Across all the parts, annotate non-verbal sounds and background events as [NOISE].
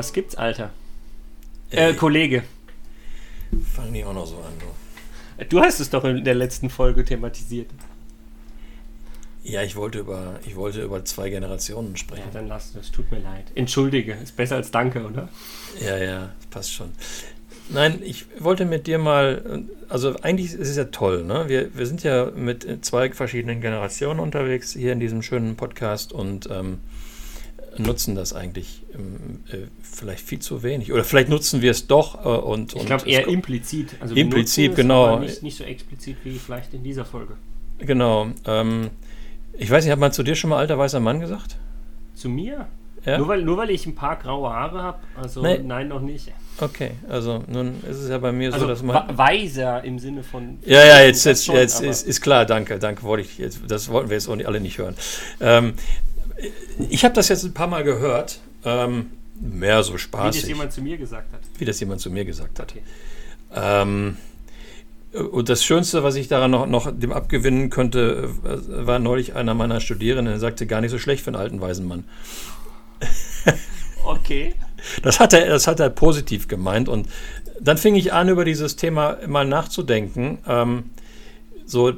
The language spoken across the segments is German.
Was gibt's, Alter? Äh, Kollege. Fangen die auch noch so an, du. Du hast es doch in der letzten Folge thematisiert. Ja, ich wollte über, ich wollte über zwei Generationen Ja, sprechen. dann lass das. Tut mir leid. Entschuldige. Ist besser als Danke, oder? Ja, ja, passt schon. Nein, ich wollte mit dir mal, also eigentlich ist es ja toll, ne? Wir, wir sind ja mit zwei verschiedenen Generationen unterwegs hier in diesem schönen Podcast und ähm, nutzen das eigentlich ähm, äh, vielleicht viel zu wenig. Oder vielleicht nutzen wir es doch äh, und. Ich glaube eher implizit. Also Implizit, genau. Nicht, nicht so explizit wie vielleicht in dieser Folge. Genau. Ähm, ich weiß nicht, hat man zu dir schon mal alter weißer Mann gesagt? Zu mir? Ja? Nur, weil, nur weil ich ein paar graue Haare habe? Also Nee. nein, noch nicht. Okay, also nun ist es ja bei mir Also so, dass man. weiser im Sinne von. Ja, ja, jetzt, jetzt, schon, jetzt ist, ist klar, danke, danke, wollte ich jetzt, das wollten wir jetzt auch nicht, alle nicht hören. Ähm, ich habe das jetzt ein paar Mal gehört, ähm, mehr so Wie spaßig, das jemand zu mir gesagt hat. wie das jemand zu mir gesagt hat. Okay. Ähm, und das Schönste, was ich daran noch, noch dem abgewinnen könnte, äh, war neulich einer meiner Studierenden, der sagte, gar nicht so schlecht für einen alten weisen Mann. [LAUGHS] Okay. Das hat er, das hat er positiv gemeint. Und dann fing ich an, über dieses Thema mal nachzudenken. Ähm, so,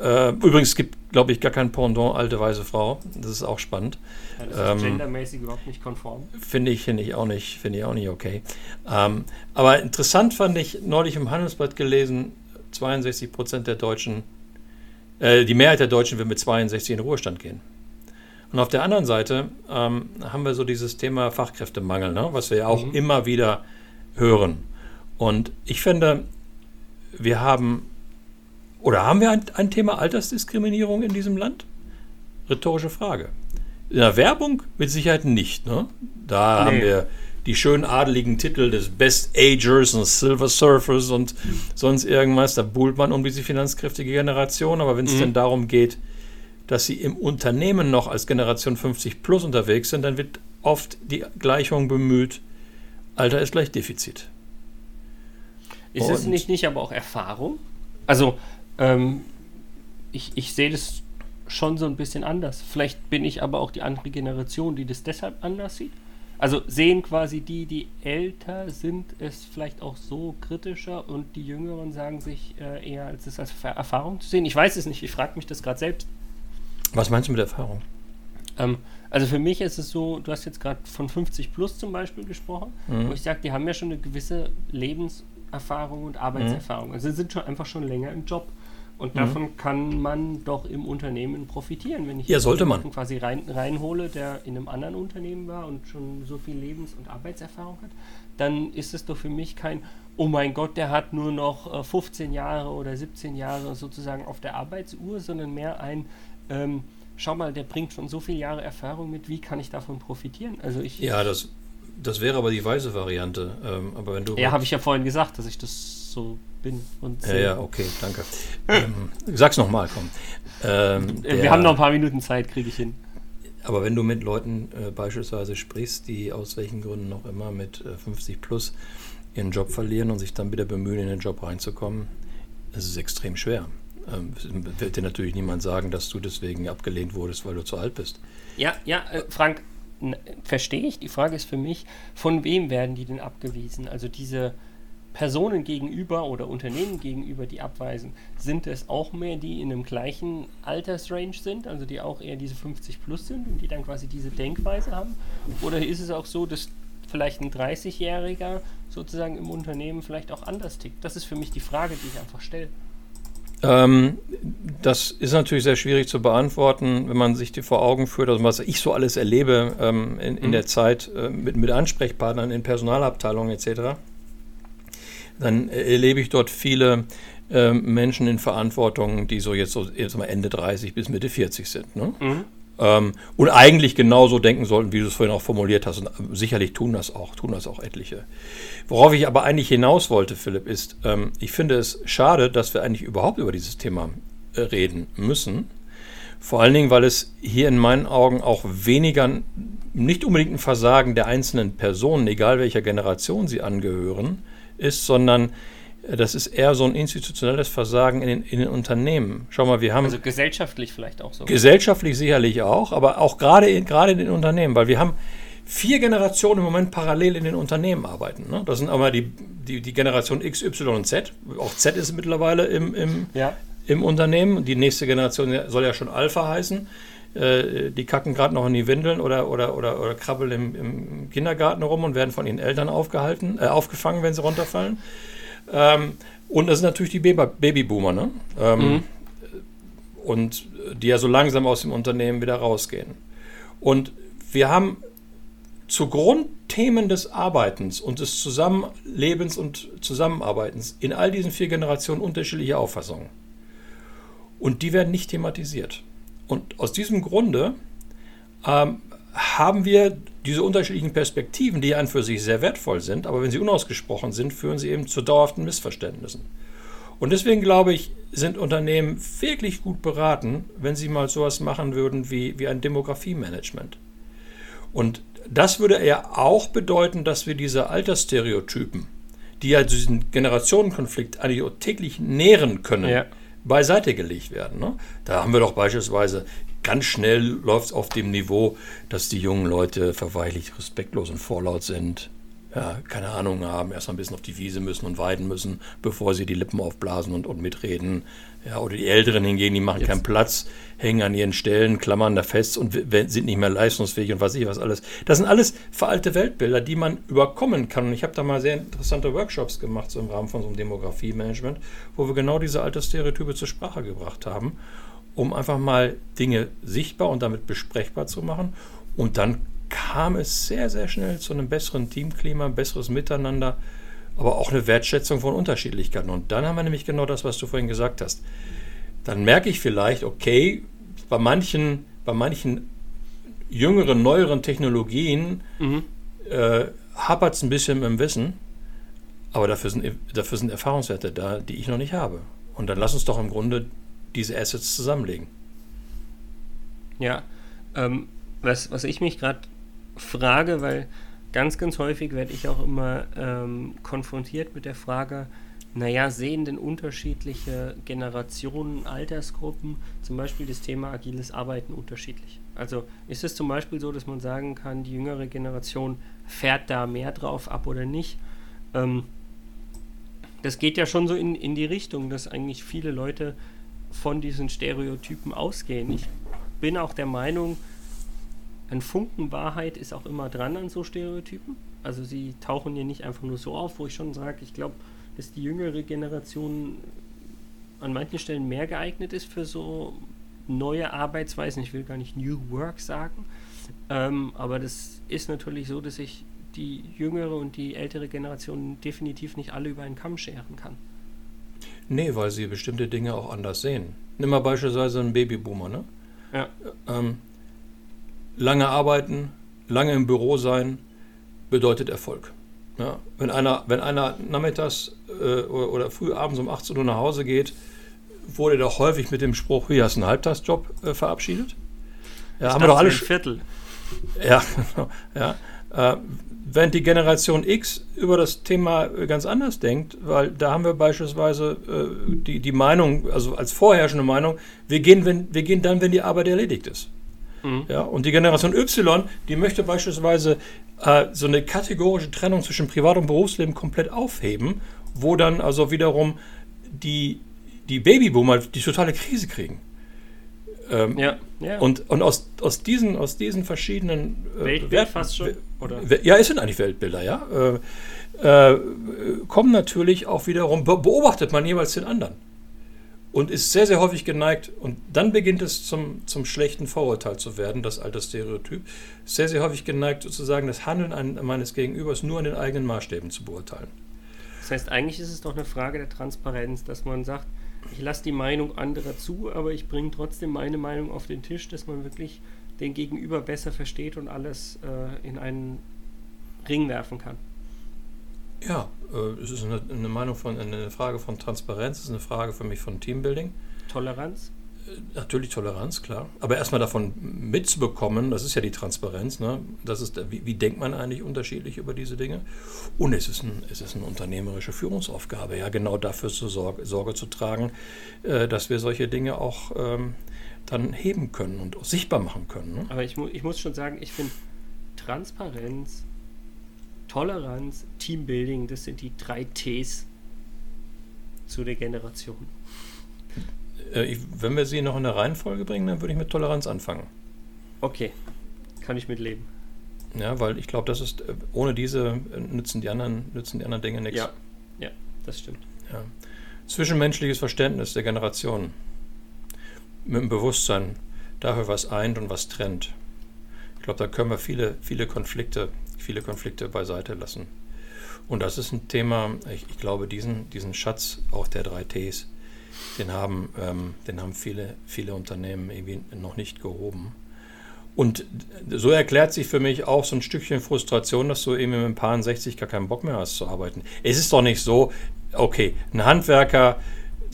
äh, übrigens es gibt, glaube ich, gar kein Pendant alte weise Frau. Das ist auch spannend. Ja, das Ähm, ist gendermäßig überhaupt nicht konform. Finde ich, finde ich auch nicht, finde ich auch nicht okay. Ähm, aber interessant fand ich neulich im Handelsblatt gelesen, 62 Prozent der Deutschen, äh, die Mehrheit der Deutschen will mit 62 in den Ruhestand gehen. Und auf der anderen Seite ähm, haben wir so dieses Thema Fachkräftemangel, ne? was wir ja auch Mhm. immer wieder hören. Und ich finde, wir haben, oder haben wir ein, ein Thema Altersdiskriminierung in diesem Land? Rhetorische Frage. In der Werbung mit Sicherheit nicht. Ne? Da Nee. haben wir die schön adeligen Titel des Best Agers und Silver Surfers und sonst irgendwas. Da buhlt man um diese finanzkräftige Generation. Aber wenn es Mhm. denn darum geht, dass sie im Unternehmen noch als Generation 50 plus unterwegs sind, dann wird oft die Gleichung bemüht, Alter ist gleich Defizit. Ist es Und- nicht, nicht aber auch Erfahrung? Also, ähm, ich, ich sehe das schon so ein bisschen anders. Vielleicht bin ich aber auch die andere Generation, die das deshalb anders sieht. Also sehen quasi die, die älter sind, es vielleicht auch so kritischer und die Jüngeren sagen sich äh, eher, als es als Erfahrung zu sehen. Ich weiß es nicht, ich frage mich das gerade selbst. Was meinst du mit Erfahrung? Ähm, also für mich ist es so, du hast jetzt gerade von 50 plus zum Beispiel gesprochen, Mhm. wo ich sage, die haben ja schon eine gewisse Lebenserfahrung und Arbeitserfahrung. Also sie sind schon einfach schon länger im Job. Und Mhm. davon kann man doch im Unternehmen profitieren. Wenn ich Ja, sollte man. jemanden quasi rein, reinhole, der in einem anderen Unternehmen war und schon so viel Lebens- und Arbeitserfahrung hat, dann ist es doch für mich kein, oh mein Gott, der hat nur noch äh, 15 Jahre oder 17 Jahre sozusagen auf der Arbeitsuhr, sondern mehr ein, ähm, schau mal, der bringt schon so viele Jahre Erfahrung mit, wie kann ich davon profitieren? Also ich, Ja, das, das wäre aber die weise Variante. Ähm, aber wenn du. ja habe ich ja vorhin gesagt, dass ich das so bin und ja, sehe. ja, okay, danke. ähm, sag's nochmal, komm. Ähm, Äh, der- Wir haben noch ein paar Minuten Zeit, kriege ich hin. Aber wenn du mit Leuten äh, beispielsweise sprichst, die aus welchen Gründen noch immer mit äh, 50 plus ihren Job verlieren und sich dann wieder bemühen, in den Job reinzukommen, ist es extrem schwer. Ähm, es wird dir natürlich niemand sagen, dass du deswegen abgelehnt wurdest, weil du zu alt bist. Ja, ja, äh, Frank, verstehe ich. Die Frage ist für mich, von wem werden die denn abgewiesen? Also diese Personen gegenüber oder Unternehmen gegenüber, die abweisen, sind es auch mehr, die in einem gleichen Altersrange sind, also die auch eher diese 50 plus sind und die dann quasi diese Denkweise haben? Oder ist es auch so, dass vielleicht ein 30-Jähriger sozusagen im Unternehmen vielleicht auch anders tickt? Das ist für mich die Frage, die ich einfach stelle. Ähm, das ist natürlich sehr schwierig zu beantworten, wenn man sich die vor Augen führt, also was ich so alles erlebe ähm, in, in Mhm. der Zeit äh, mit, mit Ansprechpartnern in Personalabteilungen etc. Dann äh, erlebe ich dort viele ähm, Menschen in Verantwortung, die so jetzt so jetzt mal Ende 30 bis Mitte 40 sind. Ne? Mhm. Ähm, und eigentlich genauso denken sollten, wie du es vorhin auch formuliert hast. Und äh, sicherlich tun das auch, tun das auch etliche. Worauf ich aber eigentlich hinaus wollte, Philipp, ist, ähm, ich finde es schade, dass wir eigentlich überhaupt über dieses Thema äh, reden müssen. Vor allen Dingen, weil es hier in meinen Augen auch weniger, nicht unbedingt ein Versagen der einzelnen Personen, egal welcher Generation sie angehören, ist, sondern äh, das ist eher so ein institutionelles Versagen in den, in den Unternehmen. Schau mal, wir haben Also gesellschaftlich vielleicht auch so. Gesellschaftlich sicherlich auch, aber auch gerade in, gerade in den Unternehmen, weil wir haben vier Generationen im Moment parallel in den Unternehmen arbeiten. Ne? Das sind aber die, die, die Generation X, Y und Z. Auch Z ist mittlerweile im, im, ja. im Unternehmen. Die nächste Generation soll ja schon Alpha heißen. Äh, die kacken gerade noch in die Windeln oder, oder, oder, oder krabbeln im, im, Kindergarten rum und werden von ihren Eltern aufgehalten, äh, aufgefangen, wenn sie runterfallen. Ähm, und das sind natürlich die Babyboomer, ne? Ähm, mhm. Und die ja so langsam aus dem Unternehmen wieder rausgehen. Und wir haben zu Grundthemen des Arbeitens und des Zusammenlebens und Zusammenarbeitens in all diesen vier Generationen unterschiedliche Auffassungen. Und die werden nicht thematisiert. Und aus diesem Grunde ähm, haben wir diese unterschiedlichen Perspektiven, die an für sich sehr wertvoll sind, aber wenn sie unausgesprochen sind, führen sie eben zu dauerhaften Missverständnissen. Und deswegen glaube ich, sind Unternehmen wirklich gut beraten, wenn sie mal sowas machen würden wie, wie ein Demografie-Management. Und das würde ja auch bedeuten, dass wir diese Altersstereotypen, die ja diesen Generationenkonflikt eigentlich täglich nähren können, ja beiseite gelegt werden. Ne? Da haben wir doch beispielsweise ganz schnell läuft es auf dem Niveau, dass die jungen Leute verweichlich respektlos und vorlaut sind. Ja, keine Ahnung haben, erst mal ein bisschen auf die Wiese müssen und weiden müssen, bevor sie die Lippen aufblasen und, und mitreden. Ja, oder die Älteren hingehen, die machen Jetzt. keinen Platz, hängen an ihren Stellen, klammern da fest und sind nicht mehr leistungsfähig und was ich was alles. Das sind alles veralte Weltbilder, die man überkommen kann. Und ich habe da mal sehr interessante Workshops gemacht, so im Rahmen von so einem Demografie-Management, wo wir genau diese alte Stereotype zur Sprache gebracht haben, um einfach mal Dinge sichtbar und damit besprechbar zu machen. Und dann kam es sehr, sehr schnell zu einem besseren Teamklima, besseres Miteinander aber auch eine Wertschätzung von Unterschiedlichkeiten. Und dann haben wir nämlich genau das, was du vorhin gesagt hast. Dann merke ich vielleicht, okay, bei manchen, bei manchen jüngeren, neueren Technologien mhm. äh, hapert es ein bisschen im Wissen, aber dafür sind, dafür sind Erfahrungswerte da, die ich noch nicht habe. Und dann lass uns doch im Grunde diese Assets zusammenlegen. Ja, ähm, was, was ich mich gerade frage, weil ganz, ganz häufig werde ich auch immer ähm, konfrontiert mit der Frage, naja, sehen denn unterschiedliche Generationen, Altersgruppen zum Beispiel das Thema agiles Arbeiten unterschiedlich? Also ist es zum Beispiel so, dass man sagen kann, die jüngere Generation fährt da mehr drauf ab oder nicht? Ähm, das geht ja schon so in, in die Richtung, dass eigentlich viele Leute von diesen Stereotypen ausgehen. Ich bin auch der Meinung, ein Funken Wahrheit ist auch immer dran an so Stereotypen. Also sie tauchen hier nicht einfach nur so auf, wo ich schon sage, ich glaube, dass die jüngere Generation an manchen Stellen mehr geeignet ist für so neue Arbeitsweisen. Ich will gar nicht New Work sagen, ähm, aber das ist natürlich so, dass ich die jüngere und die ältere Generation definitiv nicht alle über einen Kamm scheren kann. Nee, weil sie bestimmte Dinge auch anders sehen. Nimm mal beispielsweise einen Babyboomer, ne? Ja. Ähm, lange arbeiten, lange im Büro sein, bedeutet Erfolg. Ja, wenn, einer, wenn einer nachmittags äh, oder, oder, früh abends um 18 Uhr nach Hause geht, wurde doch häufig mit dem Spruch, hier hast du einen Halbtagsjob äh, verabschiedet. Ja, ich haben wir doch alle. Ein Viertel. Ja, [LAUGHS] genau. Ja. Äh, während die Generation X über das Thema ganz anders denkt, weil da haben wir beispielsweise äh, die, die Meinung, also als vorherrschende Meinung, wir gehen, wenn, wir gehen dann, wenn die Arbeit erledigt ist. Mhm. Ja, und die Generation Y, die möchte beispielsweise äh, so eine kategorische Trennung zwischen Privat- und Berufsleben komplett aufheben, wo dann also wiederum die, die Babyboomer die totale Krise kriegen. Ähm, ja, ja. Und, und aus, aus, diesen, aus diesen verschiedenen äh, Weltbild Wert, fast schon? Oder? Ja, es sind eigentlich Weltbilder, ja. Äh, äh, kommen natürlich auch wiederum, beobachtet man jeweils den anderen und ist sehr, sehr häufig geneigt, und dann beginnt es zum, zum schlechten Vorurteil zu werden, das alte Stereotyp, sehr, sehr häufig geneigt sozusagen das Handeln an, meines Gegenübers nur an den eigenen Maßstäben zu beurteilen. Das heißt, eigentlich ist es doch eine Frage der Transparenz, dass man sagt, ich lasse die Meinung anderer zu, aber ich bringe trotzdem meine Meinung auf den Tisch, dass man wirklich den Gegenüber besser versteht und alles äh, in einen Ring werfen kann. Ja, äh, es ist eine, eine, Meinung von, eine Frage von Transparenz, es ist eine Frage für mich von Teambuilding. Toleranz? Äh, natürlich Toleranz, klar. Aber erstmal davon mitzubekommen, das ist ja die Transparenz, ne? das ist, wie, wie, denkt man eigentlich unterschiedlich über diese Dinge? Und es ist, ein, es ist eine unternehmerische Führungsaufgabe, ja, genau dafür zu Sorge, Sorge zu tragen, äh, dass wir solche Dinge auch ähm, dann heben können und sichtbar machen können. Ne? Aber ich, mu ich muss schon sagen, ich finde Transparenz, Toleranz, Teambuilding, das sind die drei Ts zu der Generation. Äh, ich, wenn wir sie noch in der Reihenfolge bringen, dann würde ich mit Toleranz anfangen. Okay, kann ich mitleben. Ja, weil ich glaube, das ist, äh, ohne diese äh, nützen die anderen, nützen die anderen Dinge nichts. Ja, ja, das stimmt. Ja. Zwischenmenschliches Verständnis der Generation. Mit dem Bewusstsein dafür, was eint und was trennt. Ich glaube, da können wir viele, viele Konflikte, viele Konflikte beiseite lassen. Und das ist ein Thema, ich, ich glaube, diesen, diesen Schatz auch der drei Ts, den haben, ähm, den haben viele, viele Unternehmen irgendwie noch nicht gehoben. Und so erklärt sich für mich auch so ein Stückchen Frustration, dass du eben mit ein paar 60 gar keinen Bock mehr hast zu arbeiten. Es ist doch nicht so, okay, ein Handwerker,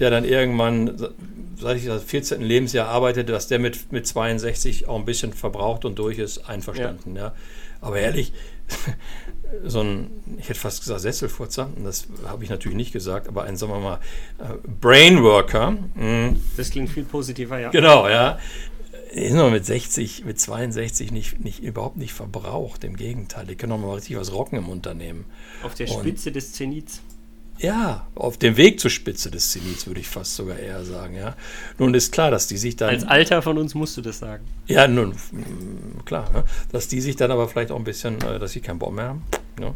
der dann irgendwann, seit ich das 14. Lebensjahr arbeitete, dass der mit, mit 62 auch ein bisschen verbraucht und durch ist, einverstanden. Ja. ja. Aber ehrlich, [LAUGHS] so ein, ich hätte fast gesagt Sesselfurzer, das habe ich natürlich nicht gesagt, aber ein, sagen wir mal, äh, Brainworker. Mh. Das klingt viel positiver, ja. Genau, ja. Ist noch mit 60, mit 62 nicht, nicht, überhaupt nicht verbraucht. Im Gegenteil, die können auch mal richtig was rocken im Unternehmen. Auf der Spitze Und, des Zenits. Ja, auf dem Weg zur Spitze des Zenits, würde ich fast sogar eher sagen, ja. Nun ist klar, dass die sich dann. Als Alter von uns musst du das sagen. Ja, nun, klar, ne? dass die sich dann aber vielleicht auch ein bisschen, äh, dass sie keinen Bock mehr haben. Ne?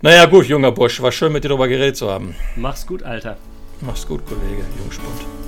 Naja, gut, junger Bursch, war schön mit dir darüber geredet zu haben. Mach's gut, Alter. Mach's gut, Kollege, Jungspund.